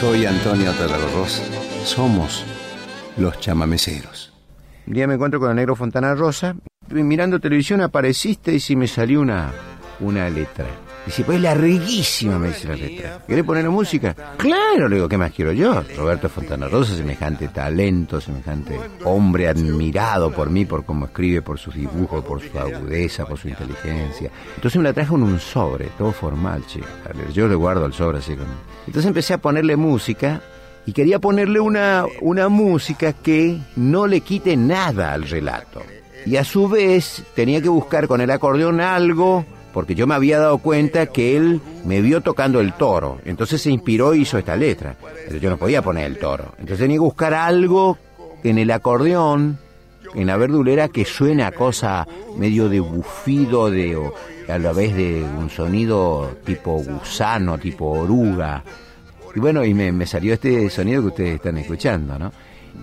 Soy Antonio Tarragorros. Somos los chamameceros. Un día me encuentro con el negro Fontana Rosa. Mirando televisión apareciste y si me salió una, una letra. Dice, pues larguísima, me dice la letra. ¿Querés poner música? Claro, le digo, ¿qué más quiero yo? Roberto Fontana Rosa, semejante talento, semejante hombre admirado por mí, por cómo escribe, por sus dibujos, por su agudeza, por su inteligencia. Entonces me la trajo en un sobre, todo formal, che. Yo le guardo el sobre así. Con... Entonces empecé a ponerle música y quería ponerle una, una música que no le quite nada al relato. Y a su vez tenía que buscar con el acordeón algo porque yo me había dado cuenta que él me vio tocando el toro, entonces se inspiró y hizo esta letra, pero yo no podía poner el toro, entonces tenía que buscar algo en el acordeón, en la verdulera, que suene a cosa medio de bufido, de, o a la vez de un sonido tipo gusano, tipo oruga. Y bueno, y me, me salió este sonido que ustedes están escuchando, ¿no?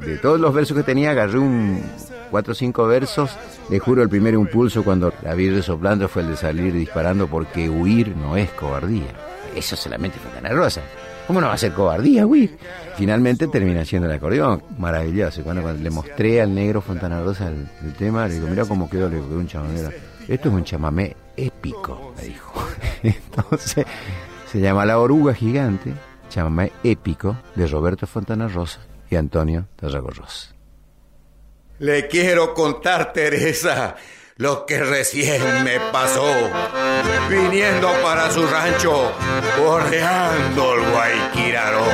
De todos los versos que tenía, agarré un cuatro o cinco versos. Le juro, el primer impulso cuando la vi resoplando fue el de salir disparando porque huir no es cobardía. Eso solamente fue Fontana Rosa. ¿Cómo no va a ser cobardía, huir? Finalmente termina siendo el acordeón. Maravilloso. Cuando, le mostré al negro Fontana Rosa el, tema, le digo, mira cómo quedó, le digo, un chamamé. Esto es un chamamé épico, me dijo. Entonces, se llama La Oruga Gigante, chamamé épico de Roberto Fontana Rosa y Antonio Tarragorros. Le quiero contar, Teresa, lo que recién me pasó, viniendo para su rancho, bordeando el Guayquiraró.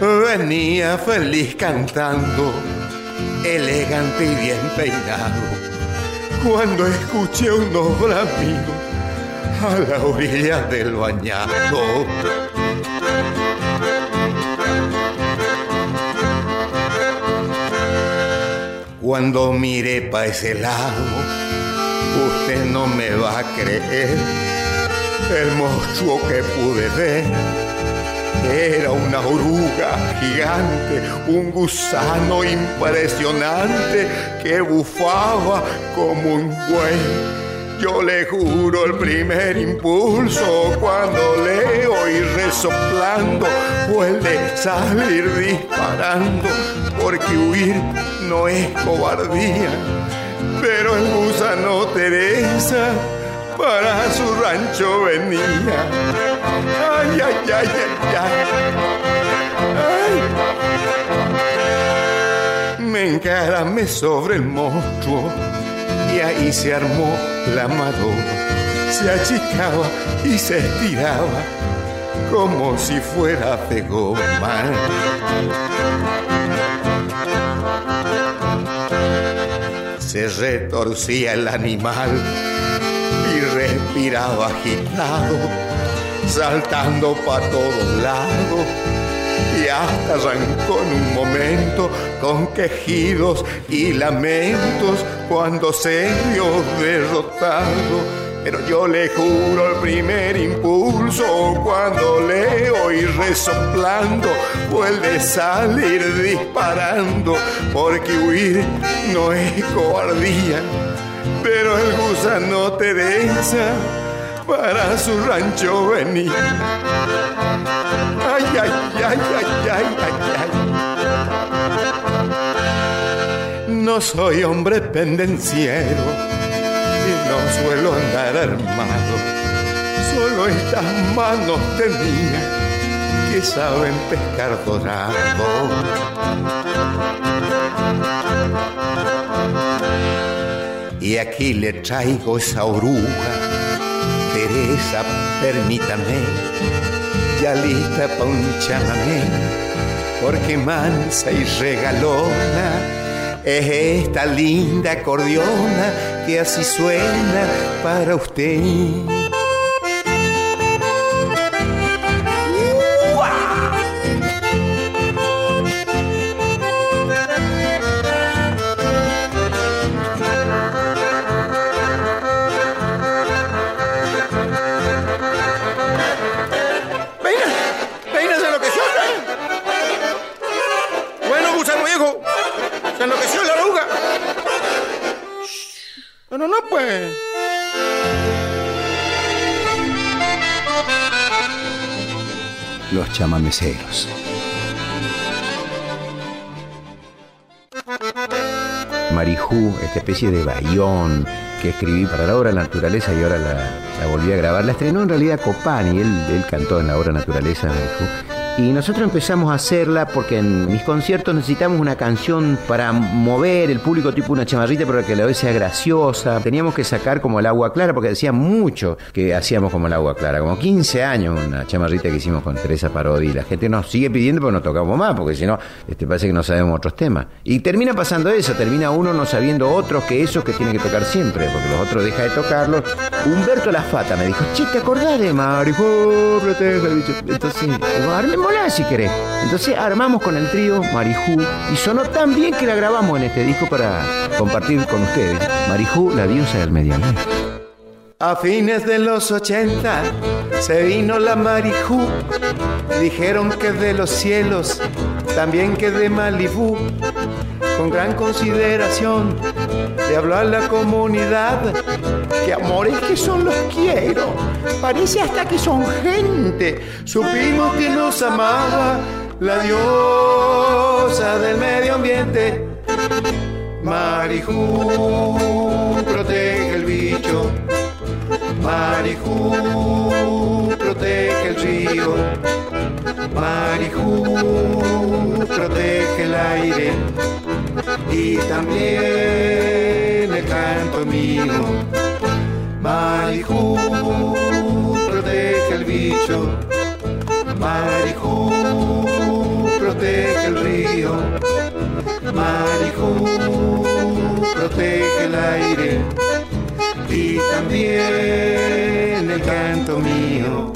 Venía feliz cantando, elegante y bien peinado, cuando escuché un nombre amigo a la orilla del bañado. Cuando mire pa' ese lado, usted no me va a creer. El monstruo que pude ver era una oruga gigante, un gusano impresionante que bufaba como un buey yo le juro el primer impulso cuando leo y resoplando fue el de salir disparando, porque huir no es cobardía. Pero el gusano Teresa para su rancho venía. Ay, ay, ay, ay, ay. Me encaramé sobre el monstruo y se armó la madoma, se achicaba y se estiraba como si fuera de goma. Se retorcía el animal y respiraba agitado, saltando para todos lados y hasta arrancó en un momento con quejidos y lamentos cuando se vio derrotado. Pero yo le juro el primer impulso cuando leo y resoplando el de salir disparando, porque huir no es cobardía, pero el gusano Teresa para su rancho venir. No soy hombre pendenciero y no suelo andar armado. Solo estas manos tenía que saben pescar dorado. Y aquí le traigo esa oruga Teresa, permítame, ya lista pa' un chamamé, porque mansa y regalona es esta linda acordeona que así suena para usted. Pues. los chamameceros. Marijú, esta especie de bayón que escribí para la obra Naturaleza y ahora la, volví a grabar. La estrenó en realidad Copani, él, él cantó en la obra Naturaleza Marijú y nosotros empezamos a hacerla porque en mis conciertos necesitamos una canción para mover el público tipo una chamarrita, pero que la vez sea graciosa. Teníamos que sacar como el agua clara, porque decía mucho que hacíamos como el agua clara. Como 15 años una chamarrita que hicimos con Teresa Parodi. La gente nos sigue pidiendo, pero no tocamos más, porque si no, este, parece que no sabemos otros temas. Y termina pasando eso, termina uno no sabiendo otros que esos que tiene que tocar siempre, porque los otros deja de tocarlos. Humberto La Fata me dijo, che, ¿te acordás de Marijo, Entonces, Hola si querés. Entonces armamos con el trío Marijú y sonó tan bien que la grabamos en este disco para compartir con ustedes. Marijú, la diosa del medio A fines de los 80 se vino la Marijú. Dijeron que de los cielos, también que de Malibú. Con gran consideración de hablar la comunidad. Que amores que son los quiero. Parece hasta que son gente. Supimos que nos amaba la diosa del medio ambiente. Marijú, protege el bicho. Marijú, protege el río. Marijú, protege el aire y también el canto mío. Marijú, protege el bicho. Marijú, protege el río. Marijú, protege el aire y también el canto mío.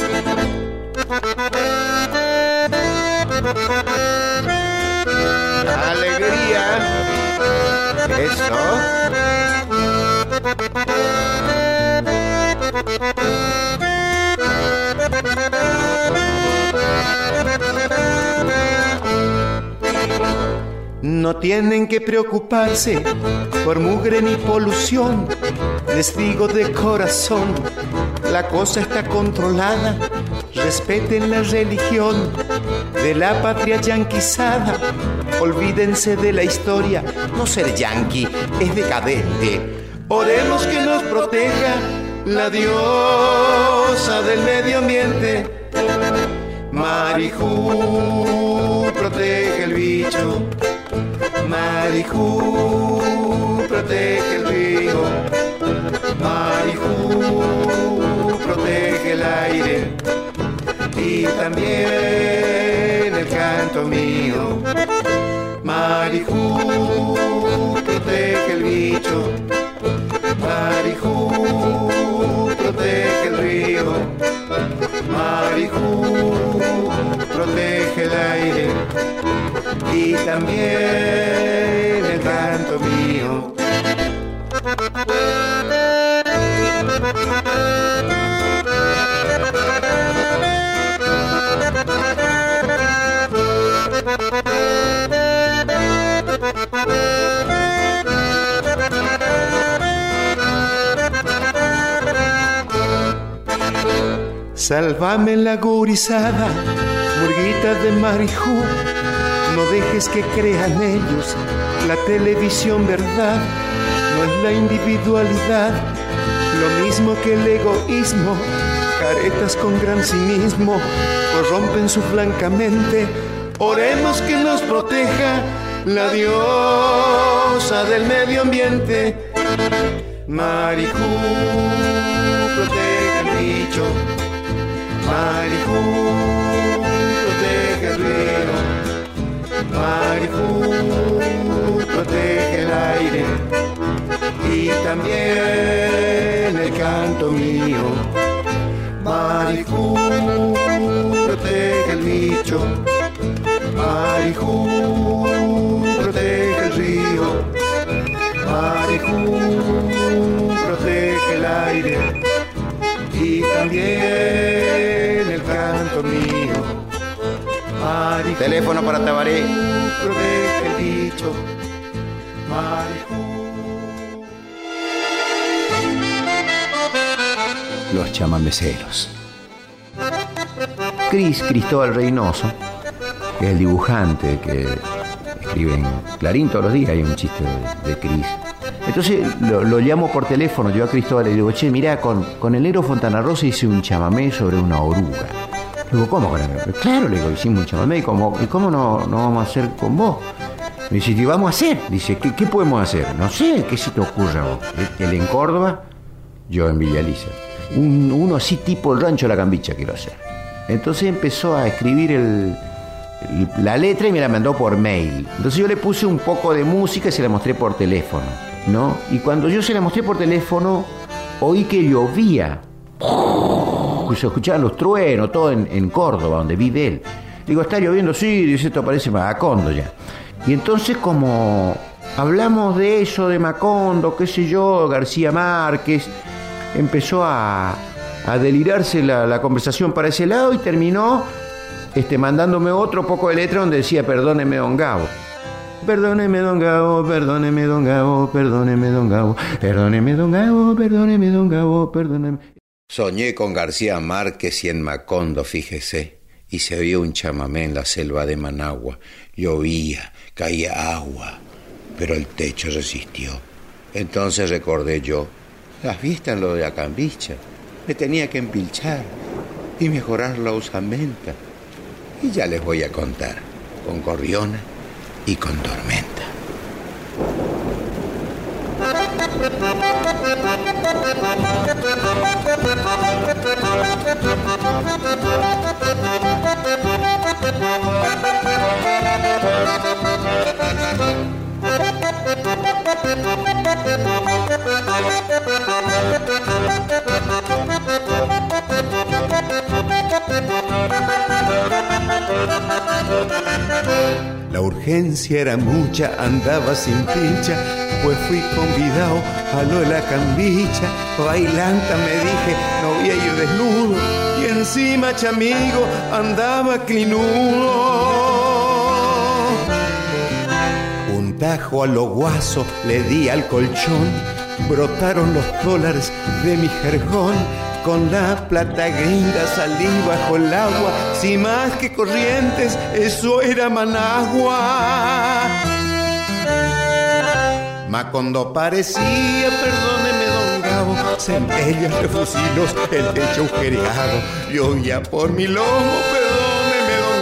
Eso. No tienen que preocuparse por mugre ni polución. Les digo de corazón, la cosa está controlada. Respeten la religión de la patria yanquizada Olvídense de la historia, no ser yanqui es decadente. Oremos que nos proteja la diosa del medio ambiente. Marijú, protege el bicho. Marijú, protege el río. Marijú, protege el aire. Y también canto mío. Marijú, protege el bicho. Marijú, protege el río. Marijú, protege el aire. Y también el canto mío. Sálvame la gurizada, murguita de marijú. No dejes que crean ellos la televisión verdad. No es la individualidad, lo mismo que el egoísmo. Caretas con gran cinismo corrompen su flancamente. Oremos que nos proteja la diosa del medio ambiente. Marijú, protege el bicho Marijú, protege el río. Marijú, protege el aire. Y también el canto mío. Marijú, protege el bicho. Marijú, protege el río. Marijú, protege el aire. Y también mío. Teléfono para Tabaré. Los chamameceros. Cris, Cristóbal Reynoso, que es el dibujante que escribe en Clarín todos los días, hay un chiste de, Cris. Entonces lo, llamo por teléfono, yo a Cristóbal le digo, che, mirá, con, con el Nero Fontana Rosa hice un chamamé sobre una oruga. Le digo, ¿cómo? Claro, le digo, hicimos un chamamé, ¿y cómo, ¿y cómo no, no vamos a hacer con vos? Me dice, ¿qué vamos a hacer? Dice, ¿qué, podemos hacer? No sé, ¿qué se te ocurre a vos? Él en Córdoba, yo en Villa Un, uno así tipo el rancho de la cambicha quiero hacer. Entonces empezó a escribir el, la letra y me la mandó por mail. Entonces yo le puse un poco de música y se la mostré por teléfono, Y cuando yo se la mostré por teléfono, oí que llovía. Se escuchaban los truenos, todo en, Córdoba, donde vive él. Digo, ¿está lloviendo? Sí, dice, esto parece Macondo ya. Y entonces como hablamos de eso, de Macondo, qué sé yo, García Márquez, empezó a, delirarse la, la conversación para ese lado y terminó este, mandándome otro poco de letra donde decía, perdóneme, don Gabo. Perdóneme, don Gabo, perdóneme, don Gabo, perdóneme, don Gabo, perdóneme, don Gabo, perdóneme, don Gabo, perdóneme. Soñé con García Márquez y en Macondo, fíjese, y se oía un chamamé en la selva de Managua. Llovía, caía agua, pero el techo resistió. Entonces recordé yo, las vistas en lo de Acambicha, me tenía que empilchar y mejorar la usamenta. Y ya les voy a contar, con Corriona y con Tormenta. La urgencia era mucha, andaba sin pincha, pues fui convidado a lo de la cambicha. Bailanta me dije, no a ir desnudo, y encima chamigo andaba clinudo. Un tajo a lo guaso le di al colchón, brotaron los dólares de mi jergón con la plata gringa salí bajo el agua, sin más que corrientes, eso era Managua. Macondo parecía, perdóneme don Gabo, centellas de fusilos, el techo agujereado, llovía por mi lomo,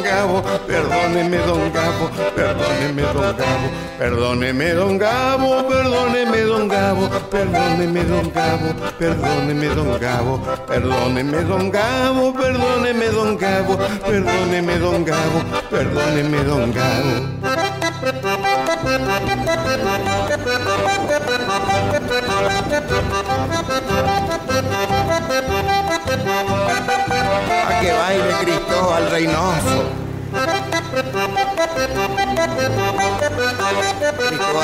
Gabo, perdóneme don Gabo, perdóneme don Gabo, perdóneme don Gabo, perdóneme don Gabo, perdóneme don Gabo, perdóneme don Gabo, perdóneme don Gabo, perdóneme don Gabo, perdóneme don Gabo, perdóneme don Gabo. A que baile Cristo al Reynoso.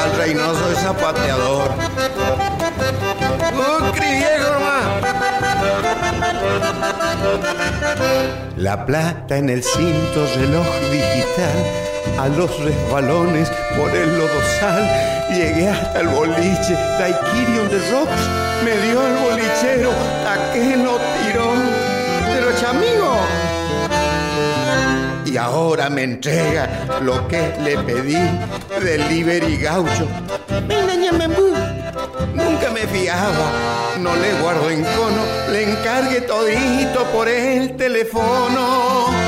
Al Reynoso es zapateador. La plata en el cinto reloj digital, a los resbalones por el lodosal, llegué hasta el boliche, Daikirion de Rocks, me dio el bolichero, a que lo tiró, y ahora me entrega lo que le pedí delivery gaucho. Nunca me fiaba, no le guardo en cono, le encargue todito por el teléfono.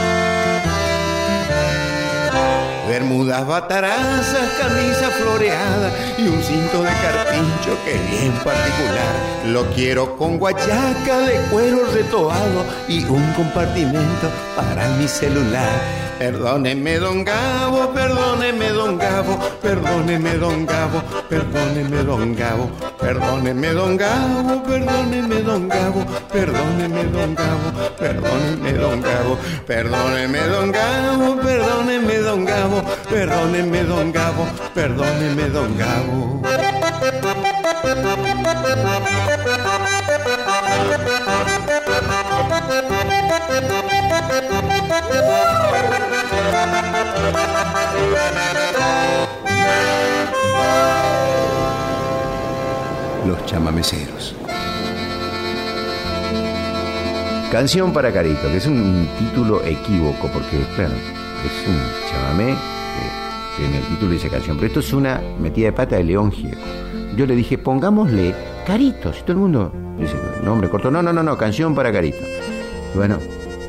Bermudas batarazas, camisa floreada y un cinto de carpincho que bien particular. Lo quiero con guayaca de cuero retoado y un compartimento para mi celular. Perdóneme, don Gabo, perdóneme, don Gabo, perdóneme, don Gabo, perdóneme, don Gabo, perdóneme, don Gabo, perdóneme, don Gabo, perdóneme, don Gabo, perdóneme, don Gabo, perdóneme, don Gabo, perdóneme, don Gabo, perdóneme, don Gabo, perdóneme, don Gabo. Los chamameceros. Canción para Carito, que es un título equívoco, porque, claro, es un chamamé que, en el título dice canción, pero esto es una metida de pata de León Gieco. Yo le dije, pongámosle Carito, si todo el mundo dice, nombre corto, no, no, no, no, canción para Carito. Bueno,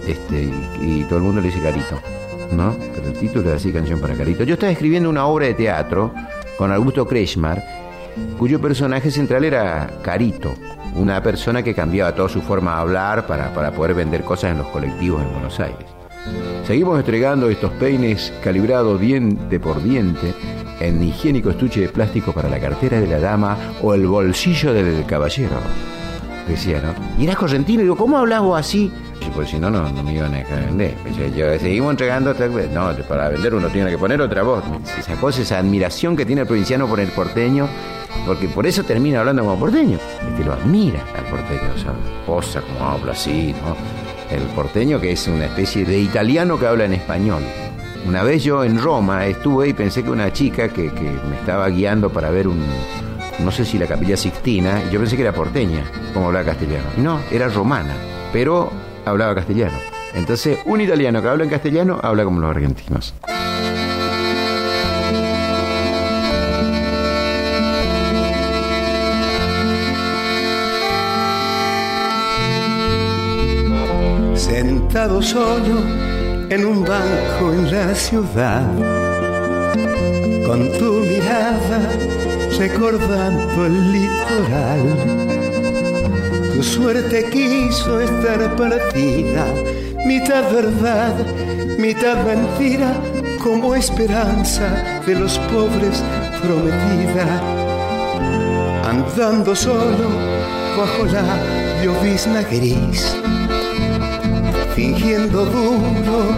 este, y, todo el mundo le dice Carito, ¿no? Pero el título es así, canción para Carito. Yo estaba escribiendo una obra de teatro con Augusto Kretschmar, cuyo personaje central era Carito, una persona que cambiaba toda su forma de hablar para, para poder vender cosas en los colectivos en Buenos Aires. Seguimos entregando estos peines calibrados diente por diente en higiénico estuche de plástico para la cartera de la dama o el bolsillo del caballero. Decía, ¿no? Y era correntino, digo, ¿cómo hablaba así? Pues si no, no, me iban a dejar vender. Yo, seguimos entregando, no, para vender uno tiene que poner otra voz. Esa cosa, esa admiración que tiene el provinciano por el porteño, porque por eso termina hablando como porteño, es que lo admira al porteño, o sea, posa como habla así, ¿no? El porteño que es una especie de italiano que habla en español. Una vez yo en Roma estuve y pensé que una chica que me estaba guiando para ver un, no sé si la capilla Sixtina, yo pensé que era porteña, como hablaba castellano. No, era romana, pero hablaba castellano. Entonces, un italiano que habla en castellano habla como los argentinos. sentado solo en un banco en la ciudad, con tu mirada recordando el litoral. Tu suerte quiso estar partida, mitad verdad, mitad mentira, como esperanza de los pobres prometida. Andando solo bajo la llovizna gris fingiendo duro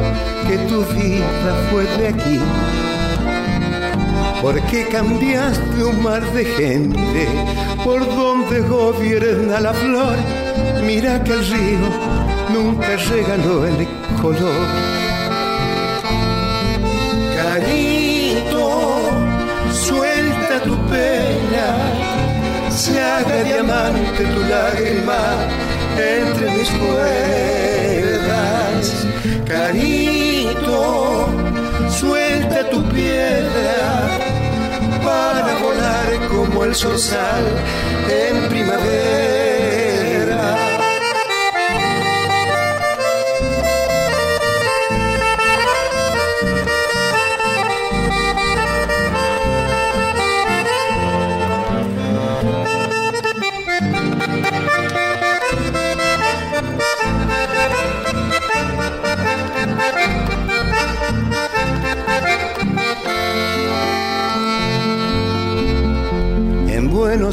que tu vida fue de aquí. Porque cambiaste un mar de gente por donde gobierna la flor. Mira que el río nunca regaló el color. Carito, suelta tu pena, se haga diamante tu lágrima entre mis cuerdas. Carito, el sal en primavera.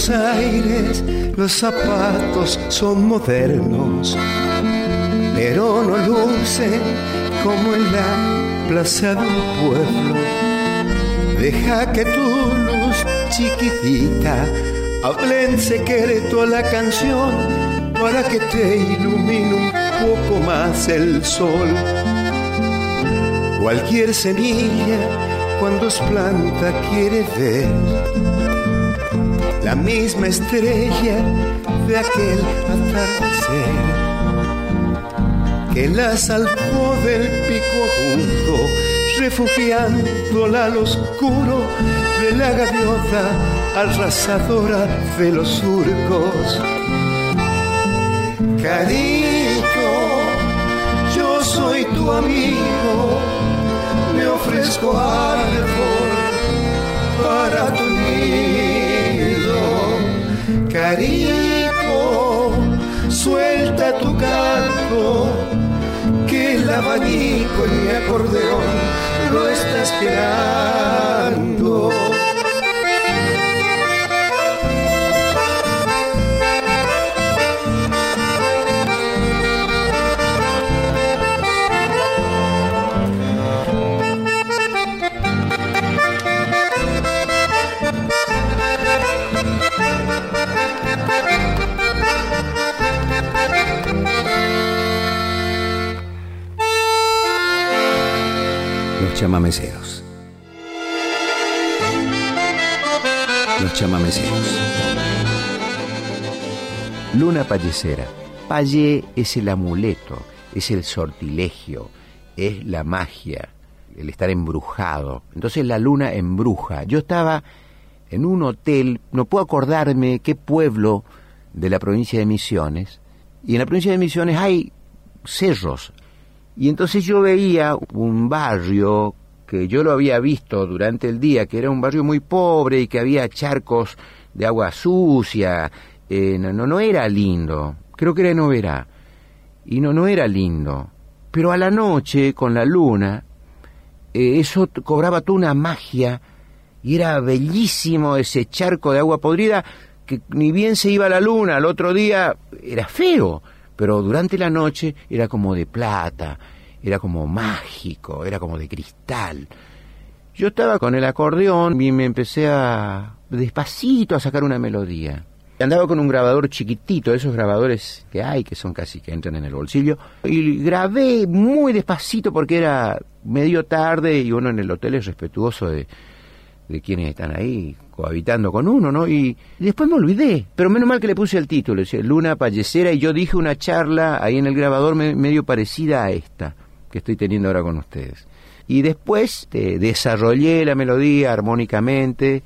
Buenos Aires los zapatos son modernos, pero no lucen como en la plaza de un pueblo. Deja que tu luz chiquitita hable en secreto a la canción para que te ilumine un poco más el sol. Cualquier semilla cuando es planta quiere ver misma estrella de aquel atardecer que la salvó del pico agudo, refugiándola al oscuro de la gaviota arrasadora de los surcos. Carito, yo soy tu amigo, me ofrezco árbol para tu Carito, suelta tu canto, que el abanico en mi acordeón lo está esperando. Chamameceros. Los chamameceros. Luna Pallecera, Paye es el amuleto, es el sortilegio, es la magia, el estar embrujado. Entonces la luna embruja. Yo estaba en un hotel, no puedo acordarme qué pueblo de la provincia de Misiones, y en la provincia de Misiones hay cerros. Y entonces yo veía un barrio que yo lo había visto durante el día, que era un barrio muy pobre y que había charcos de agua sucia. Eh, no, no, era lindo, creo que era novera. Y no, no era lindo. Pero a la noche, con la luna, eh, eso cobraba toda una magia y era bellísimo ese charco de agua podrida que ni bien se iba la luna, al otro día era feo, pero durante la noche era como de plata, era como mágico, era como de cristal. Yo estaba con el acordeón y me empecé a despacito a sacar una melodía. Andaba con un grabador chiquitito, esos grabadores que hay, que son casi que entran en el bolsillo, y grabé muy despacito porque era medio tarde y uno en el hotel es respetuoso de, de quienes están ahí cohabitando con uno, ¿no? Y, después me olvidé, pero menos mal que le puse el título, decía Luna Pallecera, y yo dije una charla ahí en el grabador medio parecida a esta que estoy teniendo ahora con ustedes. Y después eh, desarrollé la melodía armónicamente,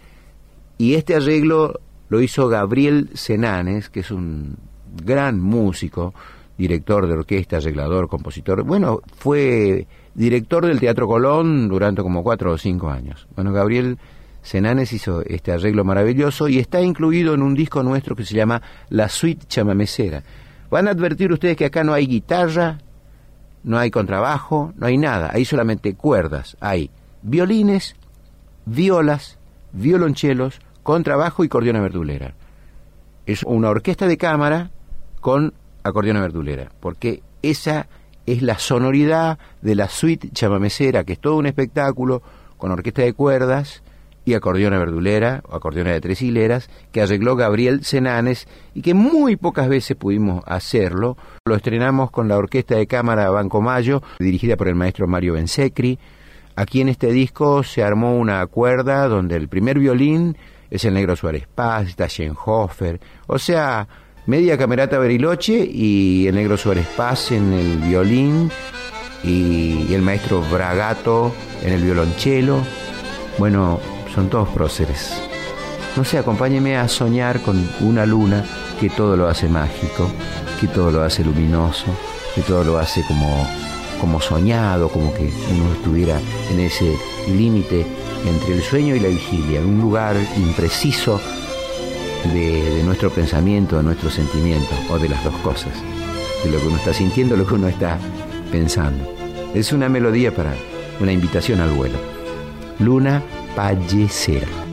y este arreglo lo hizo Gabriel Senanes, que es un gran músico, director de orquesta, arreglador, compositor. Bueno, fue director del Teatro Colón durante como cuatro o cinco años. Bueno, Gabriel Senanes hizo este arreglo maravilloso y está incluido en un disco nuestro que se llama La Suite Chamamecera. Van a advertir ustedes que acá no hay guitarra, no hay contrabajo, no hay nada, hay solamente cuerdas, hay violines, violas, violonchelos, contrabajo y cordiona verdulera. Es una orquesta de cámara con acordeona verdulera, porque esa es la sonoridad de la suite chamamecera, que es todo un espectáculo con orquesta de cuerdas y acordeona verdulera o acordeona de tres hileras que arregló Gabriel Senanes y que muy pocas veces pudimos hacerlo. Lo estrenamos con la Orquesta de Cámara Banco Mayo, dirigida por el maestro Mario Bensecri. Aquí en este disco se armó una cuerda donde el primer violín es el negro Suárez Paz, está Schenhofer, o sea, media camerata Beriloche y el negro Suárez Paz en el violín y, el maestro Bragato en el violonchelo. Bueno, son todos próceres. No sé, acompáñeme a soñar con una luna que todo lo hace mágico, que todo lo hace luminoso, que todo lo hace como, como soñado, como que uno estuviera en ese límite entre el sueño y la vigilia, un lugar impreciso de, nuestro pensamiento, de nuestro sentimiento, o de las dos cosas, de lo que uno está sintiendo, lo que uno está pensando. Es una melodía para una invitación al vuelo. Luna Pallecera.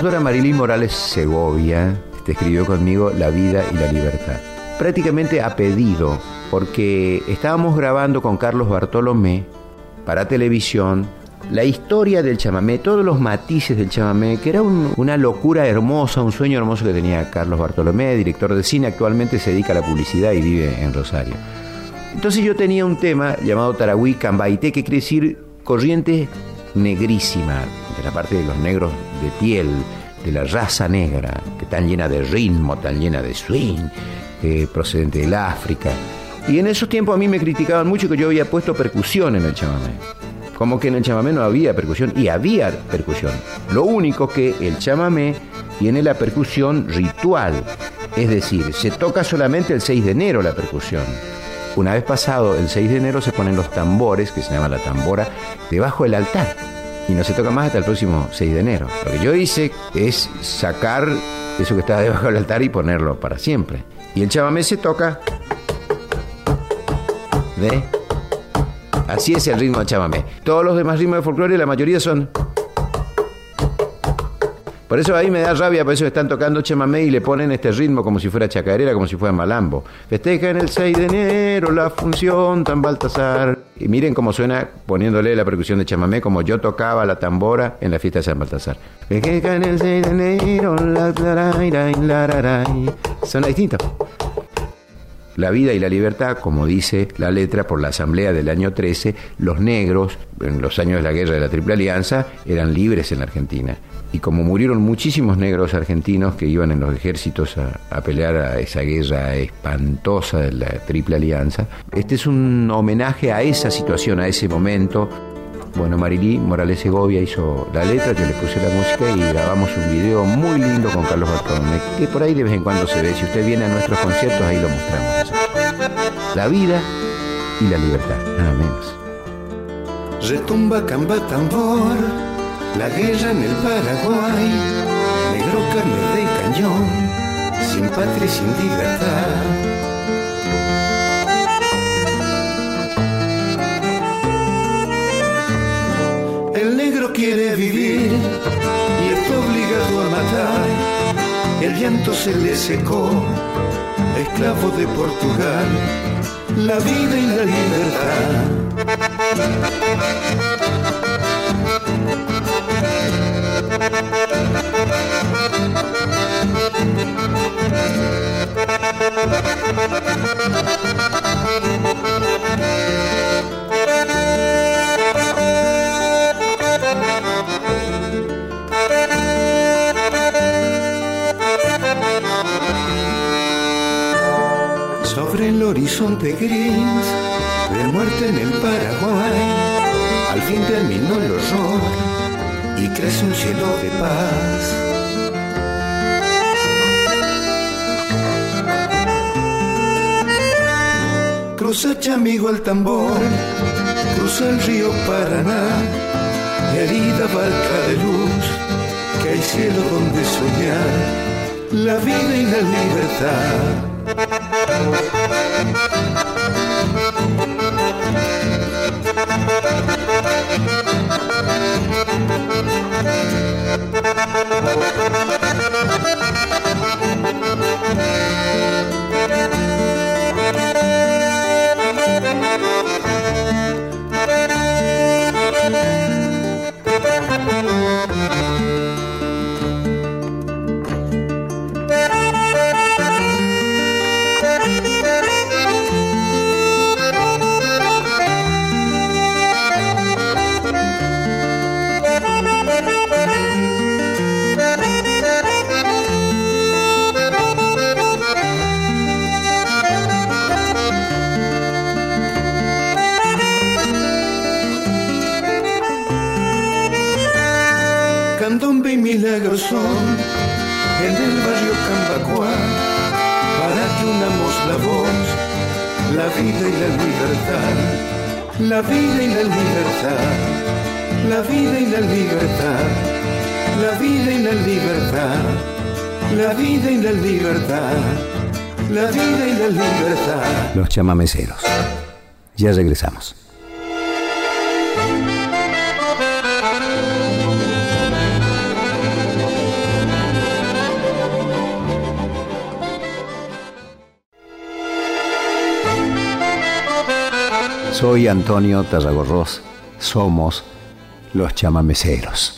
La doctora Marilyn Morales Segovia este, escribió conmigo La vida y la libertad. Prácticamente a pedido, porque estábamos grabando con Carlos Bartolomé para televisión la historia del chamamé, todos los matices del chamamé, que era una locura hermosa, un sueño hermoso que tenía Carlos Bartolomé, director de cine, actualmente se dedica a la publicidad y vive en Rosario. Entonces yo tenía un tema llamado Tarahui Cambaité, que quiere decir corriente negrísima, de la parte de los negros de piel, de la raza negra, que tan llena de ritmo, tan llena de swing, eh, procedente del África. Y en esos tiempos a mí me criticaban mucho que yo había puesto percusión en el chamamé. Como que en el chamamé no había percusión y había percusión. Lo único que el chamamé tiene la percusión ritual. Es decir, se toca solamente el 6 de enero la percusión. Una vez pasado el 6 de enero se ponen los tambores, que se llama la tambora, debajo del altar. Y no se toca más hasta el próximo 6 de enero. Lo que yo hice es sacar eso que estaba debajo del altar y ponerlo para siempre. Y el chamamé se toca. ¿Ve? Así es el ritmo del chamamé. Todos los demás ritmos de folclore, la mayoría son por eso ahí me da rabia, por eso están tocando chamamé y le ponen este ritmo como si fuera chacarera, como si fuera malambo. Festeja en el 6 de enero la función tan Baltasar. Y miren cómo suena poniéndole la percusión de chamamé como yo tocaba la tambora en la fiesta de San Baltasar. Festeja en el 6 de enero la Suena distinto. La vida y la libertad, como dice la letra por la Asamblea del año 13, los negros, en los años de la guerra de la Triple Alianza, eran libres en la Argentina y como murieron muchísimos negros argentinos que iban en los ejércitos a, pelear a esa guerra espantosa de la Triple Alianza, este es un homenaje a esa situación, a ese momento. Bueno, Marilí Morales Segovia hizo la letra, yo le puse la música y grabamos un video muy lindo con Carlos Bartolomé, que por ahí de vez en cuando se ve. Si usted viene a nuestros conciertos, ahí lo mostramos. La vida y la libertad, nada menos. Retumba camba tambor la guerra en el Paraguay, negro carne de cañón, sin patria y sin libertad. El negro quiere vivir y está obligado a matar. El llanto se le secó, esclavo de Portugal, la vida y la libertad. Sobre el horizonte gris de muerte en el Paraguay, al fin terminó el horror y crece un cielo de paz. Cruza Chamigo al tambor, cruza el río Paraná, herida barca de luz, que hay cielo donde soñar, la vida y la libertad. En la la vida y la libertad, la vida y la libertad, la vida y la libertad, la vida y la libertad, la vida y la libertad. Los chamameceros. Ya regresamos. Soy Antonio Tarragorros. Somos los chamameceros.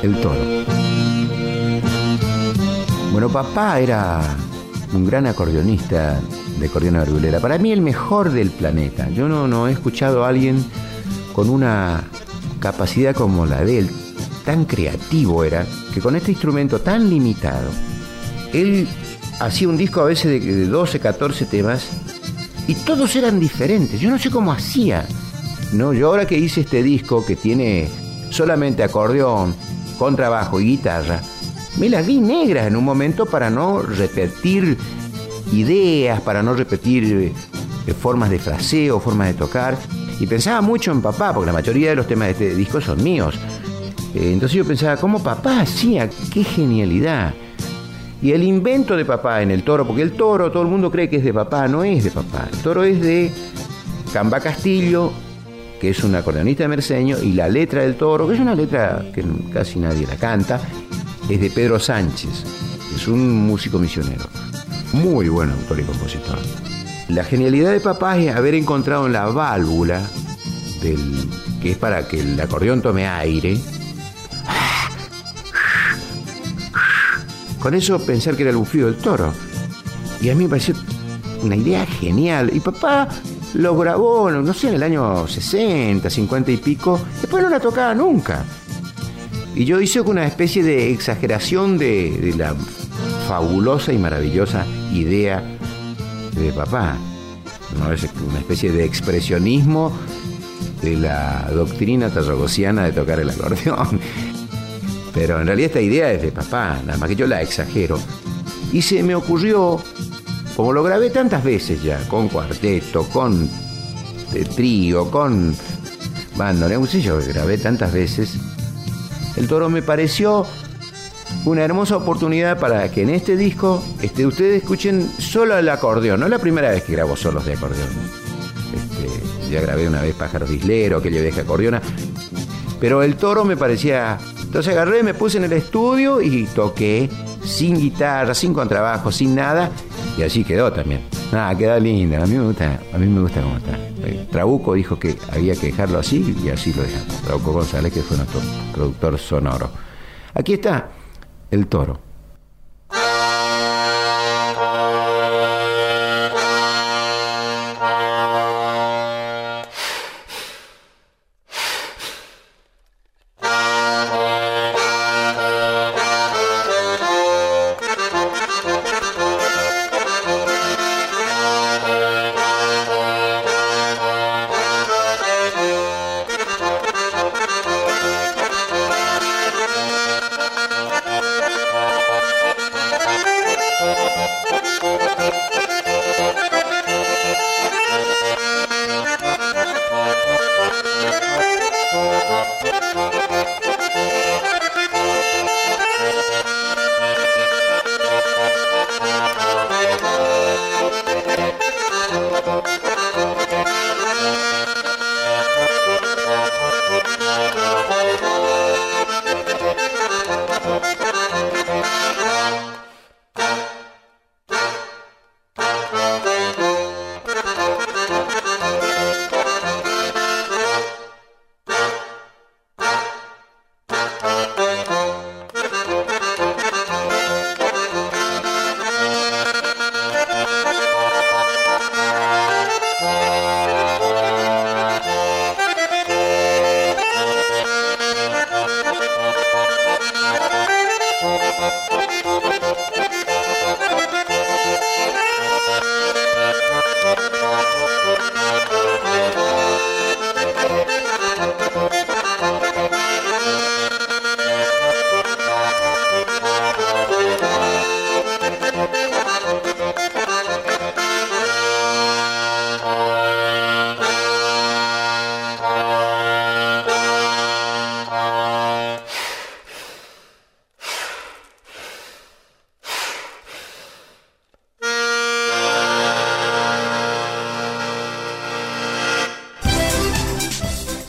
El toro. Bueno, papá era un gran acordeonista de acordeón argulera. Para mí el mejor del planeta. Yo no, no he escuchado a alguien con una capacidad como la de él. Tan creativo era que con este instrumento tan limitado, él hacía un disco a veces de 12, 14 temas y todos eran diferentes. Yo no sé cómo hacía. No, yo ahora que hice este disco que tiene solamente acordeón, contrabajo y guitarra, me las vi negras en un momento para no repetir ideas, para no repetir eh, formas de fraseo, formas de tocar. Y pensaba mucho en papá, porque la mayoría de los temas de este disco son míos. Eh, entonces yo pensaba, ¿cómo papá hacía? ¡Qué genialidad! Y el invento de papá en el toro, porque el toro todo el mundo cree que es de papá, no es de papá. El toro es de Camba Castillo, que es un acordeonista de merceño, y la letra del toro, que es una letra que casi nadie la canta, es de Pedro Sánchez, que es un músico misionero. Muy buen autor y compositor. La genialidad de papá es haber encontrado en la válvula, que es para que el acordeón tome aire, con eso pensar que era el bufío del toro. Y a mí me pareció una idea genial. Y papá lo grabó, no sé, en el año 60, 50 y pico. Después no la tocaba nunca. Y yo hice una especie de exageración de, la fabulosa y maravillosa idea de papá. ¿no? Es una especie de expresionismo de la doctrina tarragosiana de tocar el acordeón. Pero en realidad esta idea es de papá, nada más que yo la exagero. Y se me ocurrió, como lo grabé tantas veces ya, con cuarteto, con eh, trío, con bandoneón, sé yo, grabé tantas veces, el toro me pareció una hermosa oportunidad para que en este disco este, ustedes escuchen solo el acordeón. No es la primera vez que grabo solos de acordeón. Este, ya grabé una vez Pájaro Islero, que le deje acordeona. Pero el toro me parecía. Entonces agarré, me puse en el estudio y toqué sin guitarra, sin contrabajo, sin nada. Y así quedó también. Nada, queda linda. A mí me gusta, a mí me gusta cómo está. Trabuco dijo que había que dejarlo así y así lo dejamos. Trabuco González, que fue nuestro productor sonoro. Aquí está el toro.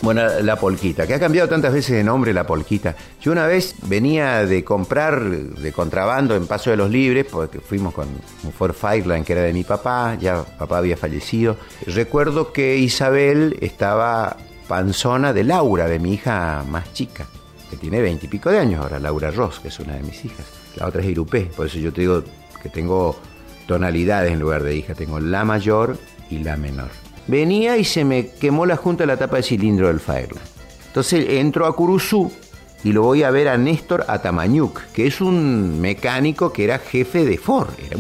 Bueno, la polquita, que ha cambiado tantas veces de nombre la polquita. Yo una vez venía de comprar de contrabando en Paso de los Libres, porque fuimos con un Ford que era de mi papá, ya papá había fallecido. Recuerdo que Isabel estaba panzona de Laura, de mi hija más chica, que tiene veintipico de años ahora, Laura Ross, que es una de mis hijas. La otra es Irupé, por eso yo te digo que tengo tonalidades en lugar de hija, tengo la mayor y la menor. Venía y se me quemó la junta de la tapa de cilindro del Fireland. Entonces entro a Curuzú y lo voy a ver a Néstor Atamañuk, que es un mecánico que era jefe de Ford, era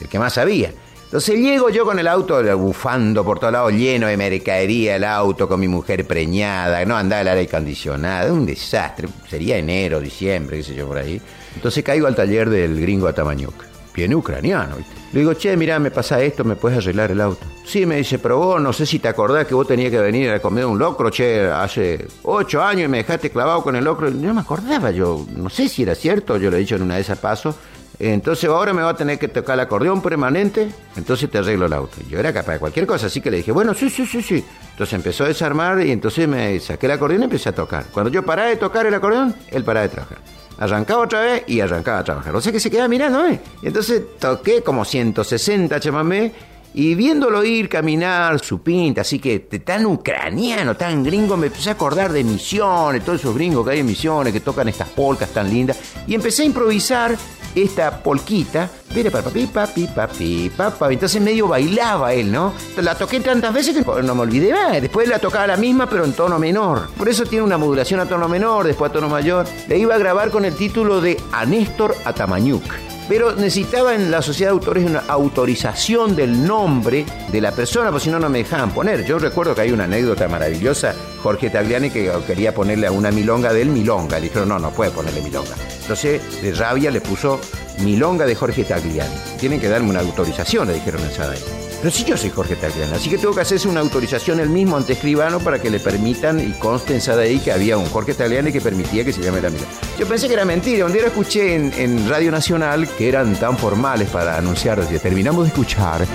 el que más sabía. Entonces llego yo con el auto bufando por todos lados, lleno de mercadería, el auto con mi mujer preñada, no andaba el aire acondicionado, un desastre. Sería enero, diciembre, qué sé yo por ahí. Entonces caigo al taller del gringo Atamañuk, bien ucraniano, ¿viste? Le digo, che, mira, me pasa esto, ¿me puedes arreglar el auto? Sí, me dice, pero vos no sé si te acordás que vos tenías que venir a comer un locro, che, hace ocho años y me dejaste clavado con el locro. No me acordaba yo, no sé si era cierto, yo lo he dicho en una de esas pasos. Entonces ahora me va a tener que tocar el acordeón permanente, entonces te arreglo el auto. Yo era capaz de cualquier cosa, así que le dije, bueno, sí, sí, sí, sí. Entonces empezó a desarmar y entonces me saqué el acordeón y empecé a tocar. Cuando yo paraba de tocar el acordeón, él paraba de trabajar arrancaba otra vez y arrancaba a trabajar. O sea que se quedaba mirando, ¿eh? Entonces toqué como 160 chamamé y viéndolo ir caminar, su pinta, así que tan ucraniano, tan gringo, me empecé a acordar de Misiones, todos esos gringos que hay en Misiones, que tocan estas polcas tan lindas. Y empecé a improvisar esta polquita. Entonces medio bailaba él, ¿no? La toqué tantas veces que no me olvidé. Después la tocaba la misma, pero en tono menor. Por eso tiene una modulación a tono menor, después a tono mayor. Le iba a grabar con el título de Anéstor Atamañuk pero necesitaba en la sociedad de autores una autorización del nombre de la persona, porque si no, no me dejaban poner. Yo recuerdo que hay una anécdota maravillosa, Jorge Tagliani, que quería ponerle a una milonga de él milonga. Le dijeron, no, no puede ponerle milonga. Entonces, de rabia le puso milonga de Jorge Tagliani. Tienen que darme una autorización, le dijeron en Sadai. Pero si yo soy Jorge Tagliani, así que tengo que hacerse una autorización el mismo ante escribano para que le permitan y conste en Sadaí que había un Jorge Tagliani que permitía que se llame la mila. Yo pensé que era mentira. Un día lo escuché en, Radio Nacional que eran tan formales para anunciar. Terminamos de escuchar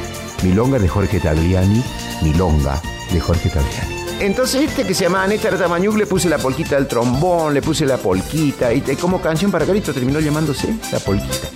Milonga de Jorge Tagliani, Milonga de Jorge Tagliani. Entonces este que se llamaba Néstor Tamañuk le puse la polquita del trombón, le puse la polquita y como canción para Carito terminó llamándose La Polquita.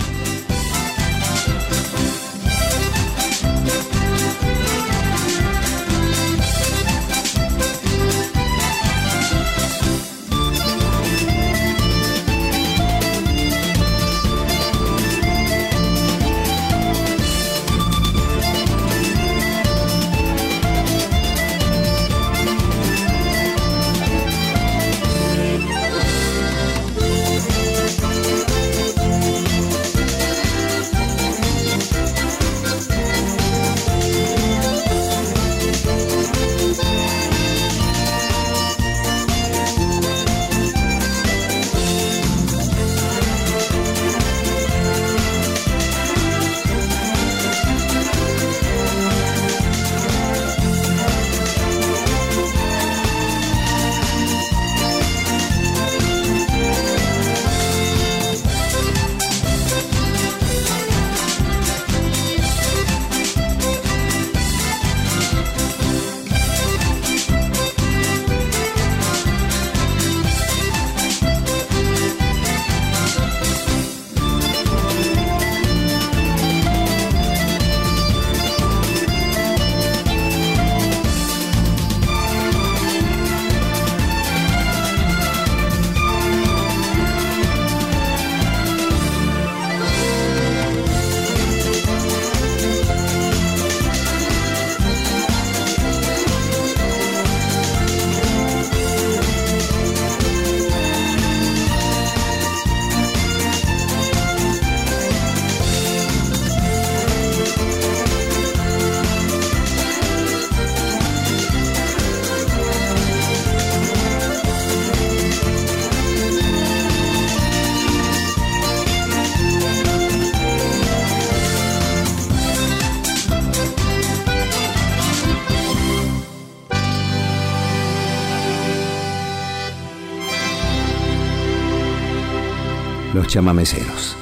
Chamameceros.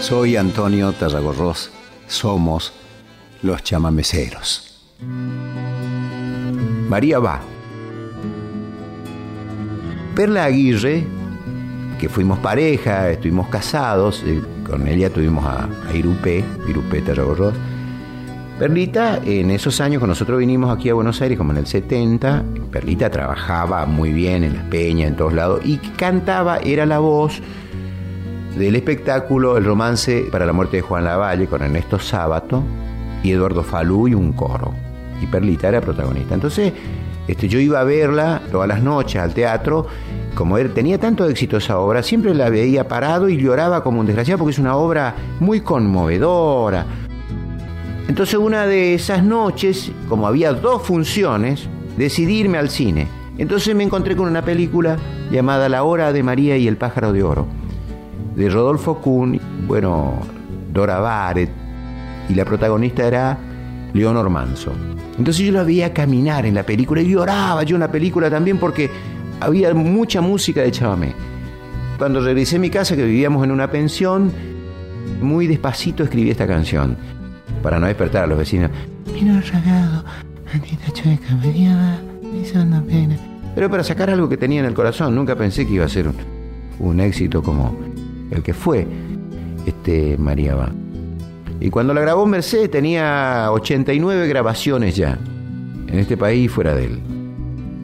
Soy Antonio Tarragorros. Somos los chamameceros. María va. Perla Aguirre, que fuimos pareja, estuvimos casados, eh, con ella tuvimos a, a Irupé, Irupé. Perlita, en esos años, cuando nosotros vinimos aquí a Buenos Aires, como en el 70, Perlita trabajaba muy bien en las peñas, en todos lados, y cantaba, era la voz del espectáculo El romance para la muerte de Juan Lavalle con Ernesto Sábato y Eduardo Falú y un coro. Y Perlita era protagonista. Entonces, este, yo iba a verla todas las noches al teatro. Como él tenía tanto éxito esa obra, siempre la veía parado y lloraba como un desgraciado porque es una obra muy conmovedora. Entonces una de esas noches, como había dos funciones, decidí irme al cine. Entonces me encontré con una película llamada La Hora de María y el Pájaro de Oro, de Rodolfo Kuhn, bueno, Dora Baret, y la protagonista era Leonor Manso. Entonces yo la veía caminar en la película y lloraba yo en la película también porque había mucha música de Chavamé. Cuando regresé a mi casa, que vivíamos en una pensión, muy despacito escribí esta canción para no despertar a los vecinos. Mira ragado, chueca, me pena. Pero para sacar algo que tenía en el corazón, nunca pensé que iba a ser un, un éxito como el que fue este María va. Y cuando la grabó Mercedes tenía 89 grabaciones ya, en este país fuera de él.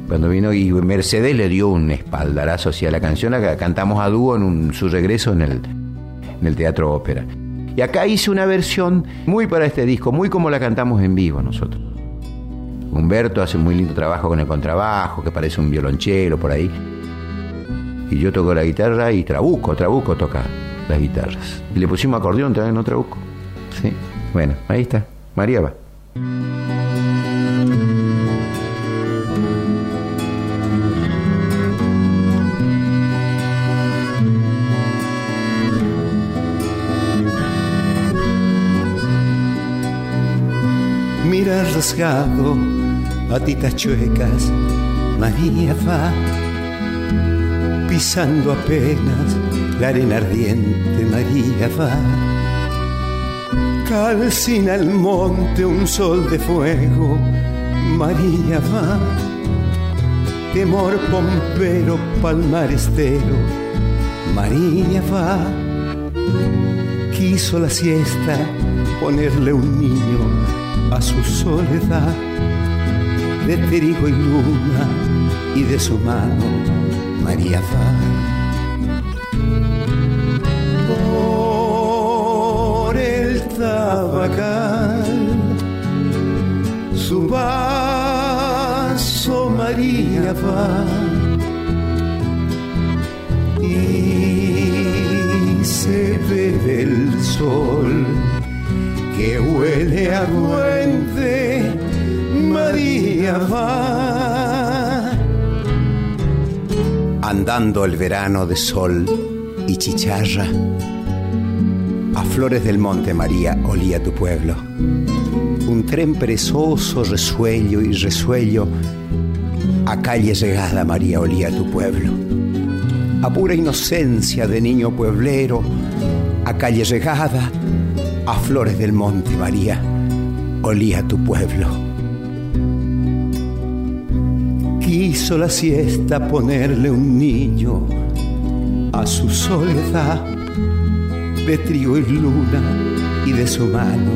Cuando vino y Mercedes le dio un espaldarazo hacia la canción, la cantamos a dúo en su regreso en el, en el Teatro Ópera. Y acá hice una versión muy para este disco, muy como la cantamos en vivo nosotros. Humberto hace un muy lindo trabajo con el contrabajo, que parece un violonchelo por ahí. Y yo toco la guitarra y Trabuco, Trabuco toca las guitarras. Y le pusimos acordeón también, ¿no, Trabuco? Sí. Bueno, ahí está. María va. Mira rasgado, patitas chuecas, María va pisando apenas la arena ardiente, María va calcina el monte un sol de fuego, María va, temor pompero, palmar estero, María va, quiso la siesta ponerle un niño a su soledad, de trigo y luna y de su mano, María va su vaso María va y se ve el sol que huele a duende María va andando el verano de sol y chicharra a flores del monte María olía tu pueblo. Un tren perezoso, resuello y resuello, a calle llegada María olía tu pueblo. A pura inocencia de niño pueblero, a calle llegada, a flores del monte María olía tu pueblo. Quiso la siesta ponerle un niño a su soledad de trigo y luna y de su mano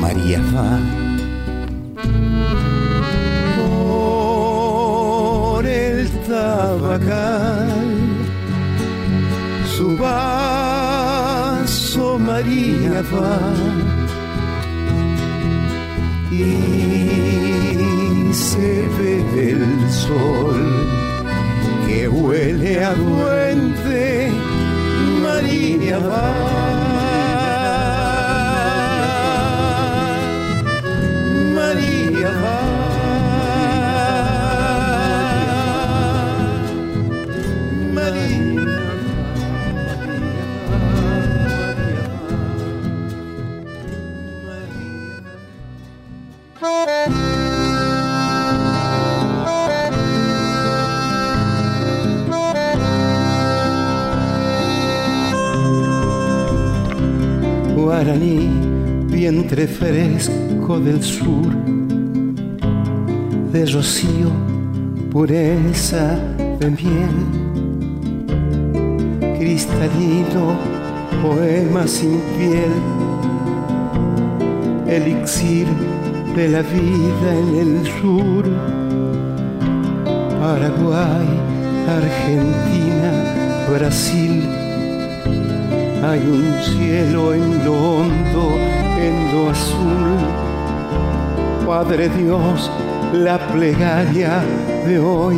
María va. Por el tabacal, su María va. Y se ve el sol que huele a duende María va. Guaraní, vientre fresco del sur, de rocío, pureza de miel, cristalino, poema sin piel, elixir de la vida en el sur, Paraguay, Argentina, Brasil. Hay un cielo en lo hondo, en lo azul. Padre Dios, la plegaria de hoy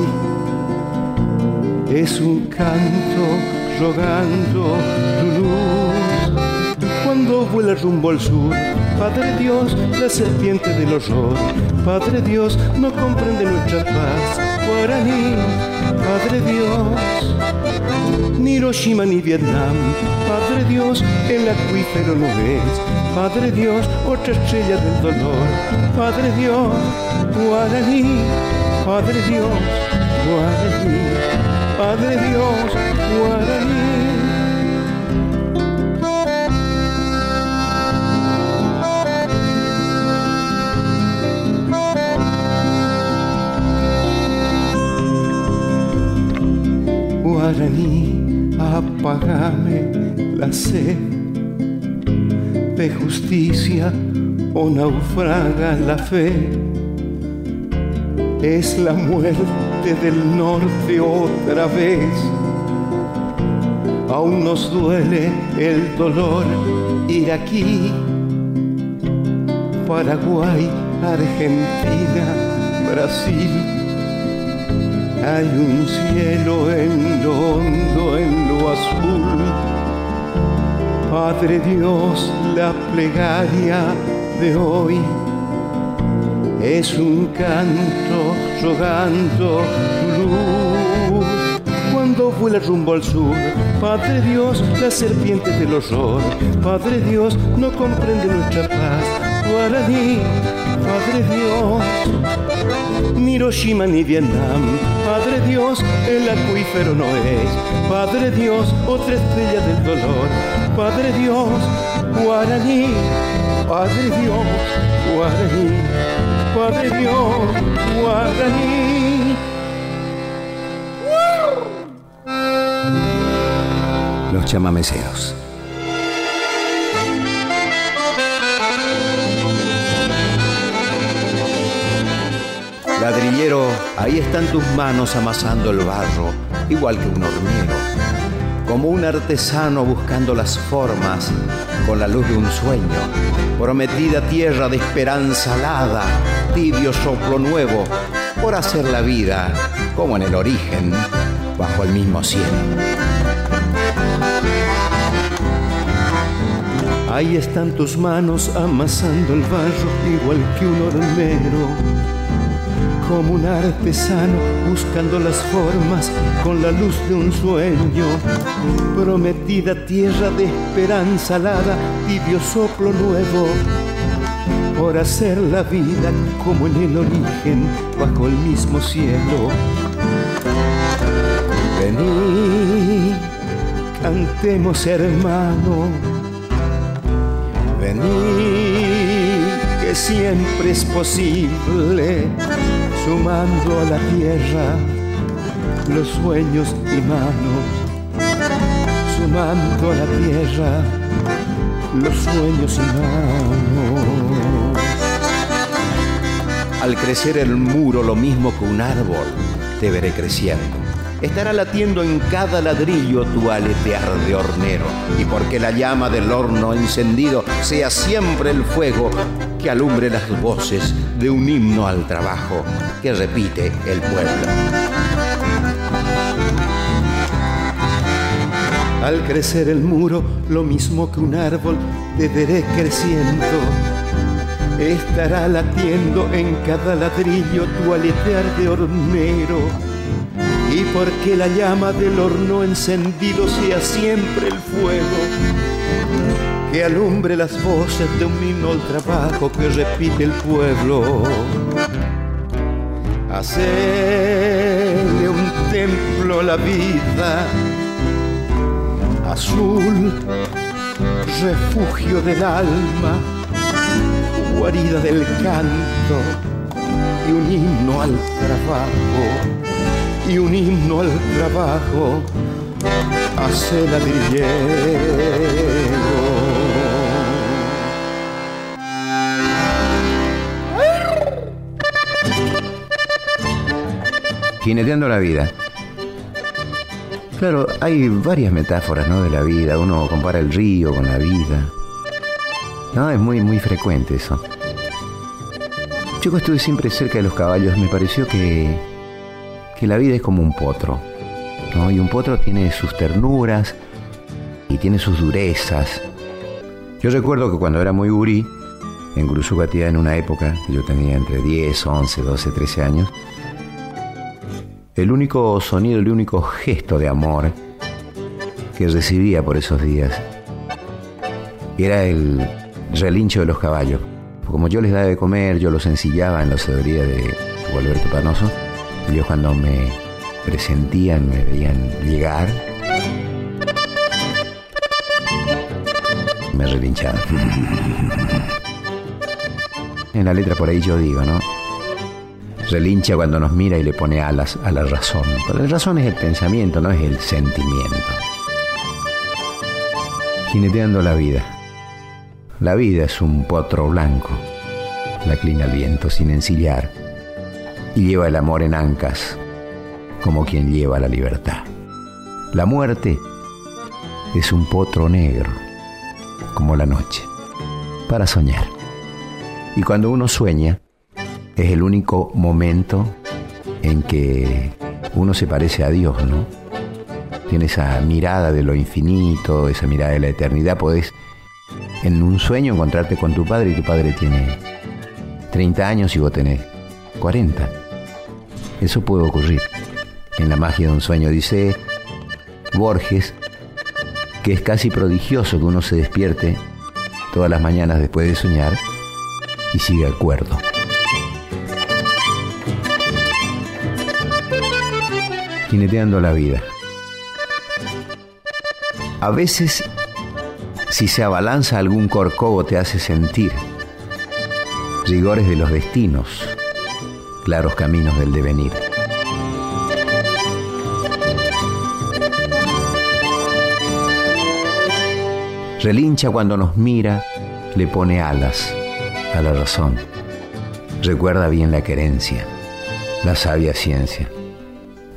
es un canto rogando tu luz. Cuando vuela rumbo al sur, Padre Dios, la serpiente del horror. Padre Dios, no comprende nuestra paz. Guaraní, Padre Dios, ni Hiroshima ni Vietnam. Padre Dios, el acuífero no es. Padre Dios, otra estrella del dolor. Padre Dios, Guaraní, Padre Dios, Guaraní, Padre Dios, Guaraní. Guaraní, apagame la sed de justicia o naufraga la fe. Es la muerte del norte otra vez. Aún nos duele el dolor ir aquí. Paraguay, Argentina, Brasil hay un cielo en lo hondo, en lo azul. Padre Dios, la plegaria de hoy es un canto rogando tu luz. Cuando vuela rumbo al sur, Padre Dios, la serpiente del horror. Padre Dios, no comprende nuestra paz. Guaraní, Padre Dios ni Hiroshima ni Vietnam. Padre Dios, el acuífero no es. Padre Dios, otra estrella del dolor. Padre Dios, Guaraní. Padre Dios, Guaraní. Padre Dios, Guaraní. Los chamameceros. Ladrillero, ahí están tus manos amasando el barro, igual que un hornero, como un artesano buscando las formas con la luz de un sueño, prometida tierra de esperanza alada, tibio soplo nuevo, por hacer la vida como en el origen, bajo el mismo cielo. Ahí están tus manos amasando el barro igual que un hornero como un artesano buscando las formas con la luz de un sueño. Prometida tierra de esperanza alada, tibio soplo nuevo, por hacer la vida como en el origen, bajo el mismo cielo. Vení, cantemos hermano, vení, que siempre es posible sumando a la tierra los sueños y manos, sumando a la tierra los sueños y manos. Al crecer el muro lo mismo que un árbol, te veré creciendo. Estará latiendo en cada ladrillo tu aletear de hornero, y porque la llama del horno encendido sea siempre el fuego que alumbre las voces de un himno al trabajo que repite el pueblo. Al crecer el muro, lo mismo que un árbol, te veré creciendo. Estará latiendo en cada ladrillo tu aletear de hornero. Y porque la llama del horno encendido sea siempre el fuego que alumbre las voces de un himno al trabajo que repite el pueblo. Hacerle un templo la vida, azul, refugio del alma, guarida del canto un himno al trabajo, y un himno al trabajo, hace la Jineteando la vida. Claro, hay varias metáforas ¿no? de la vida. Uno compara el río con la vida. No, es muy, muy frecuente eso. Yo estuve siempre cerca de los caballos. Me pareció que, que la vida es como un potro. ¿no? Y un potro tiene sus ternuras y tiene sus durezas. Yo recuerdo que cuando era muy gurí, en Gurusugatía, en una época, que yo tenía entre 10, 11, 12, 13 años, el único sonido, el único gesto de amor que recibía por esos días era el relincho de los caballos. Como yo les daba de comer, yo los ensillaba en la sedoría de Gualberto Panoso. Ellos cuando me presentían, me veían llegar, me relinchaban. en la letra por ahí yo digo, ¿no? Relincha cuando nos mira y le pone alas a la razón. la razón es el pensamiento, no es el sentimiento. Jineteando la vida. La vida es un potro blanco, la clina al viento sin ensillar y lleva el amor en ancas como quien lleva la libertad. La muerte es un potro negro como la noche para soñar. Y cuando uno sueña, es el único momento en que uno se parece a Dios, ¿no? Tiene esa mirada de lo infinito, esa mirada de la eternidad. Podés en un sueño encontrarte con tu padre y tu padre tiene 30 años y vos tenés 40. Eso puede ocurrir en la magia de un sueño. Dice Borges que es casi prodigioso que uno se despierte todas las mañanas después de soñar y siga acuerdo. Jineteando la vida. A veces, si se abalanza algún corcovo, te hace sentir rigores de los destinos, claros caminos del devenir. Relincha cuando nos mira, le pone alas a la razón. Recuerda bien la querencia, la sabia ciencia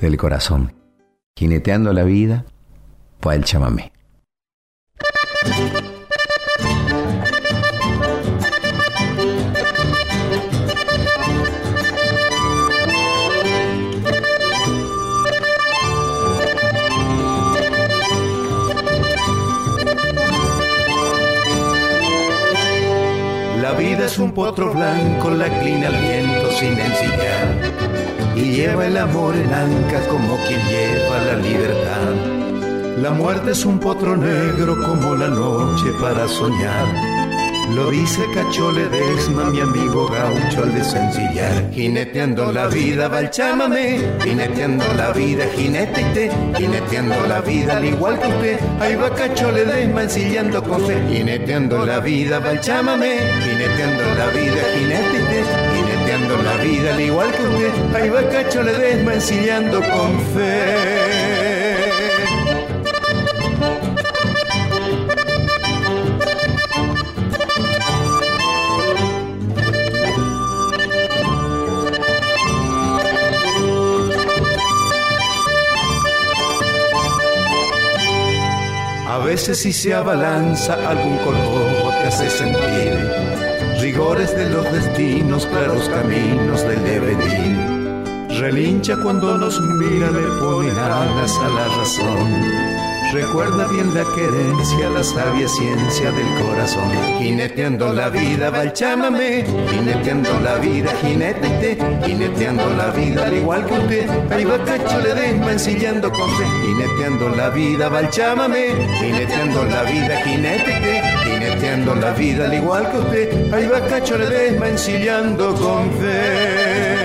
del corazón. Jineteando la vida, pa' el chamamé. La vida es un potro blanco, la clina al viento sin ensillar y lleva el amor en anca como quien lleva la libertad. La muerte es un potro negro como la noche para soñar. Lo dice Cachole Desma, mi amigo gaucho al desencillar. Jineteando la vida, va el chámame. Jineteando la vida, jinete Jineteando la vida, al igual que usted. Ahí va Cachole Desma, ensillando con fe. Jineteando la vida, va el chámame. Jineteando la vida, jinete la vida al igual que usted. Ahí va Cacho Ledesma ensillando con fe. Si se abalanza algún color te hace sentir rigores de los destinos, claros caminos del devenir. Relincha cuando nos mira, le pone alas a la razón. Recuerda bien la querencia, la sabia ciencia del corazón. Jineteando la vida, va el. Jineteando la vida, jinete, jineteando la vida, al igual que usted. Ahí va cacho, le desma ensillando con fe. Jineteando la vida, va el. Jineteando la vida, jinete, jineteando la vida, al igual que usted. Ahí va cacho, le desma ensillando con fe.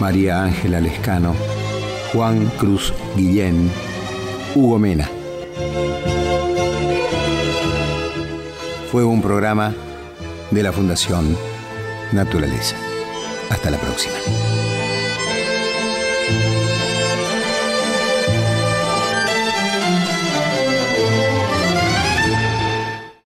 María Ángela Lescano, Juan Cruz Guillén, Hugo Mena. Fue un programa de la Fundación Naturaleza. Hasta la próxima.